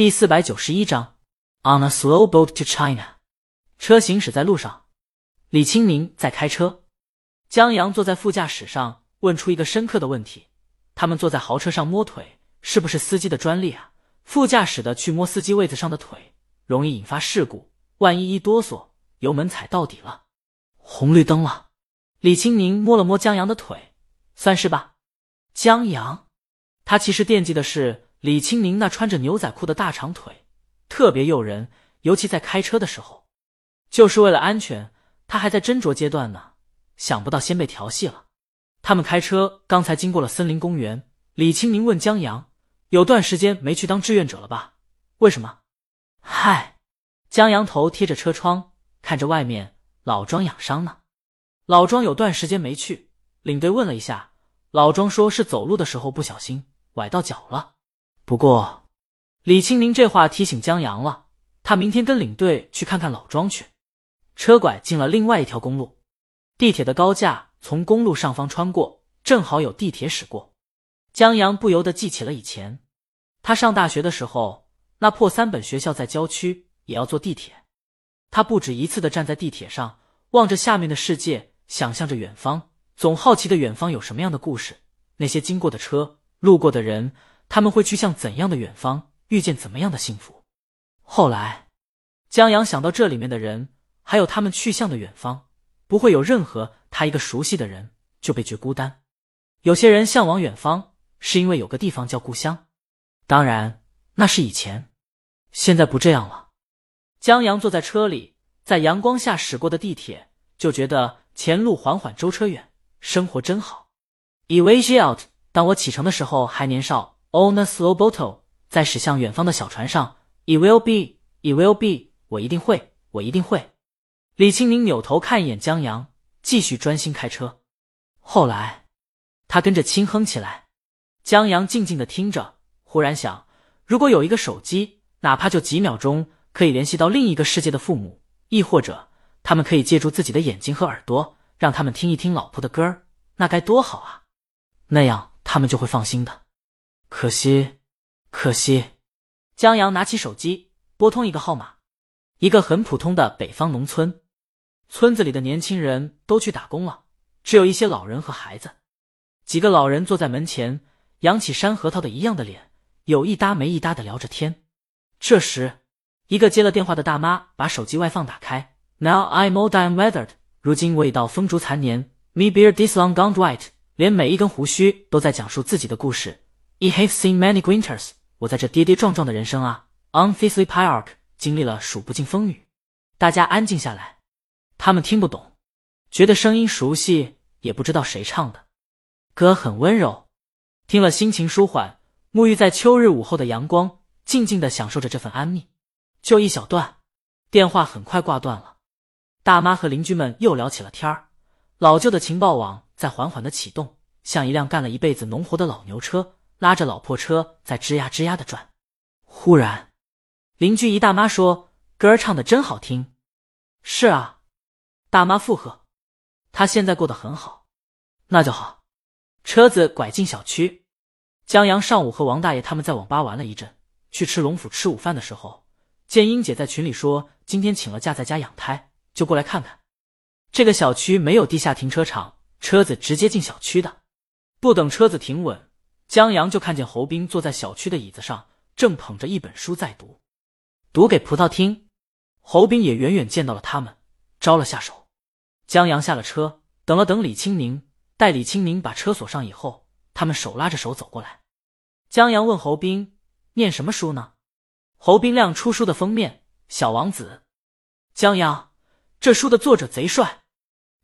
第四百九十一章，On a slow boat to China。车行驶在路上，李清明在开车，江阳坐在副驾驶上，问出一个深刻的问题：他们坐在豪车上摸腿，是不是司机的专利啊？副驾驶的去摸司机位子上的腿，容易引发事故。万一一哆嗦，油门踩到底了。红绿灯了，李清明摸了摸江阳的腿，算是吧。江阳，他其实惦记的是。李清明那穿着牛仔裤的大长腿特别诱人，尤其在开车的时候。就是为了安全，他还在斟酌阶段呢。想不到先被调戏了。他们开车刚才经过了森林公园，李清明问江阳：“有段时间没去当志愿者了吧？为什么？”嗨，江阳头贴着车窗，看着外面。老庄养伤呢。老庄有段时间没去。领队问了一下，老庄说是走路的时候不小心崴到脚了。不过，李清明这话提醒江阳了，他明天跟领队去看看老庄去。车拐进了另外一条公路，地铁的高架从公路上方穿过，正好有地铁驶过。江阳不由得记起了以前，他上大学的时候，那破三本学校在郊区，也要坐地铁。他不止一次的站在地铁上，望着下面的世界，想象着远方，总好奇的远方有什么样的故事，那些经过的车，路过的人。他们会去向怎样的远方，遇见怎么样的幸福？后来，江阳想到这里面的人，还有他们去向的远方，不会有任何他一个熟悉的人就被觉孤单。有些人向往远方，是因为有个地方叫故乡。当然，那是以前，现在不这样了。江阳坐在车里，在阳光下驶过的地铁，就觉得前路缓缓，舟车远，生活真好。以为 out，当我启程的时候还年少。On a slow boat，在驶向远方的小船上。It will be, it will be，我一定会，我一定会。李清明扭头看一眼江阳，继续专心开车。后来，他跟着轻哼起来。江阳静静的听着，忽然想：如果有一个手机，哪怕就几秒钟，可以联系到另一个世界的父母，亦或者他们可以借助自己的眼睛和耳朵，让他们听一听老婆的歌儿，那该多好啊！那样他们就会放心的。可惜，可惜。江阳拿起手机，拨通一个号码。一个很普通的北方农村，村子里的年轻人都去打工了，只有一些老人和孩子。几个老人坐在门前，扬起山核桃的一样的脸，有一搭没一搭的聊着天。这时，一个接了电话的大妈把手机外放打开。Now I'm old and weathered。如今我已到风烛残年。Me beard this long gone white。连每一根胡须都在讲述自己的故事。I have seen many winters，我在这跌跌撞撞的人生啊，on this park 经历了数不尽风雨。大家安静下来，他们听不懂，觉得声音熟悉，也不知道谁唱的。歌很温柔，听了心情舒缓，沐浴在秋日午后的阳光，静静的享受着这份安谧。就一小段，电话很快挂断了。大妈和邻居们又聊起了天儿，老旧的情报网在缓缓的启动，像一辆干了一辈子农活的老牛车。拉着老破车在吱呀吱呀的转，忽然，邻居一大妈说：“歌儿唱的真好听。”是啊，大妈附和。他现在过得很好，那就好。车子拐进小区，江阳上午和王大爷他们在网吧玩了一阵，去吃龙府吃午饭的时候，见英姐在群里说今天请了假在家养胎，就过来看看。这个小区没有地下停车场，车子直接进小区的。不等车子停稳。江阳就看见侯斌坐在小区的椅子上，正捧着一本书在读，读给葡萄听。侯斌也远远见到了他们，招了下手。江阳下了车，等了等李清明，待李清明把车锁上以后，他们手拉着手走过来。江阳问侯斌：“念什么书呢？”侯斌亮出书的封面，《小王子》。江阳：“这书的作者贼帅。”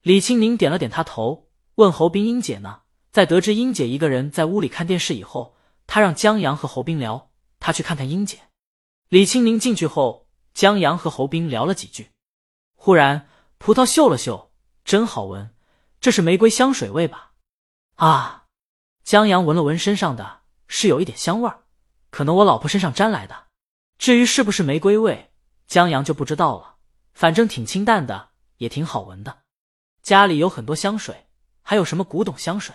李清明点了点他头，问侯斌：“英姐呢？”在得知英姐一个人在屋里看电视以后，他让江阳和侯斌聊，他去看看英姐。李清宁进去后，江阳和侯斌聊了几句。忽然，葡萄嗅了嗅，真好闻，这是玫瑰香水味吧？啊！江阳闻了闻身上的，是有一点香味儿，可能我老婆身上沾来的。至于是不是玫瑰味，江阳就不知道了。反正挺清淡的，也挺好闻的。家里有很多香水，还有什么古董香水？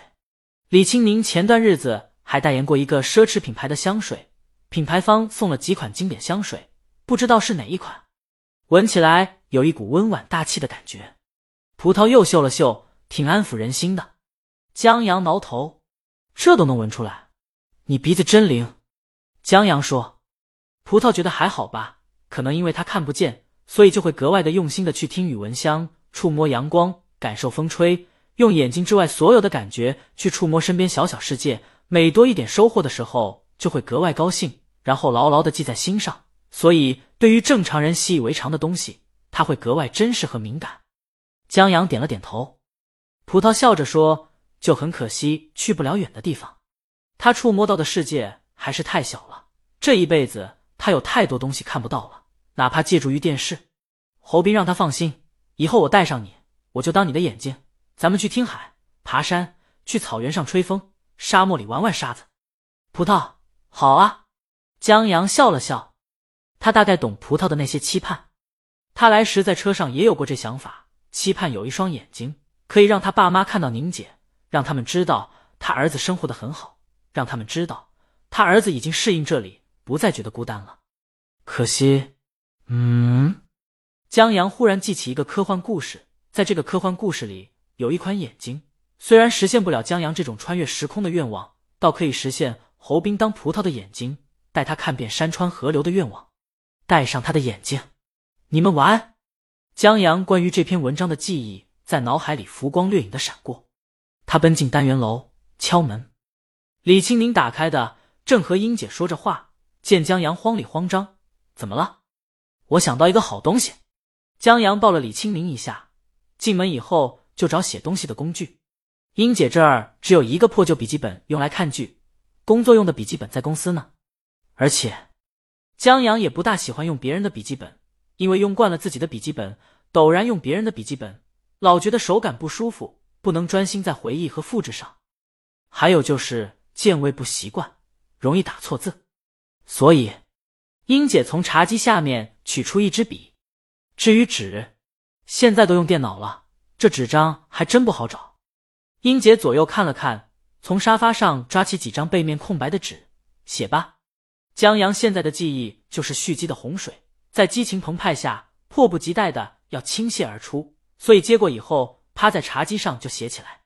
李清宁前段日子还代言过一个奢侈品牌的香水，品牌方送了几款经典香水，不知道是哪一款，闻起来有一股温婉大气的感觉。葡萄又嗅了嗅，挺安抚人心的。江阳挠头，这都能闻出来，你鼻子真灵。江阳说：“葡萄觉得还好吧，可能因为他看不见，所以就会格外的用心的去听雨闻香，触摸阳光，感受风吹，用眼睛之外所有的感觉去触摸身边小小世界。每多一点收获的时候，就会格外高兴，然后牢牢的记在心上。所以，对于正常人习以为常的东西，他会格外珍视和敏感。”江阳点了点头，葡萄笑着说：“就很可惜去不了远的地方，他触摸到的世界还是太小了。这一辈子他有太多东西看不到了，哪怕借助于电视。”侯斌让他放心，以后我带上你，我就当你的眼睛。咱们去听海、爬山，去草原上吹风，沙漠里玩玩沙子。葡萄，好啊！江阳笑了笑，他大概懂葡萄的那些期盼。他来时在车上也有过这想法。期盼有一双眼睛，可以让他爸妈看到宁姐，让他们知道他儿子生活的很好，让他们知道他儿子已经适应这里，不再觉得孤单了。可惜，嗯，江阳忽然记起一个科幻故事，在这个科幻故事里，有一款眼睛，虽然实现不了江阳这种穿越时空的愿望，倒可以实现侯斌当葡萄的眼睛，带他看遍山川河流的愿望。戴上他的眼睛，你们晚安。江阳关于这篇文章的记忆在脑海里浮光掠影的闪过，他奔进单元楼，敲门。李青宁打开的，正和英姐说着话，见江阳慌里慌张，怎么了？我想到一个好东西。江阳抱了李青宁一下，进门以后就找写东西的工具。英姐这儿只有一个破旧笔记本用来看剧，工作用的笔记本在公司呢。而且，江阳也不大喜欢用别人的笔记本。因为用惯了自己的笔记本，陡然用别人的笔记本，老觉得手感不舒服，不能专心在回忆和复制上。还有就是键位不习惯，容易打错字。所以，英姐从茶几下面取出一支笔。至于纸，现在都用电脑了，这纸张还真不好找。英杰左右看了看，从沙发上抓起几张背面空白的纸，写吧。江阳现在的记忆就是蓄积的洪水。在激情澎湃下，迫不及待的要倾泻而出，所以接过以后，趴在茶几上就写起来。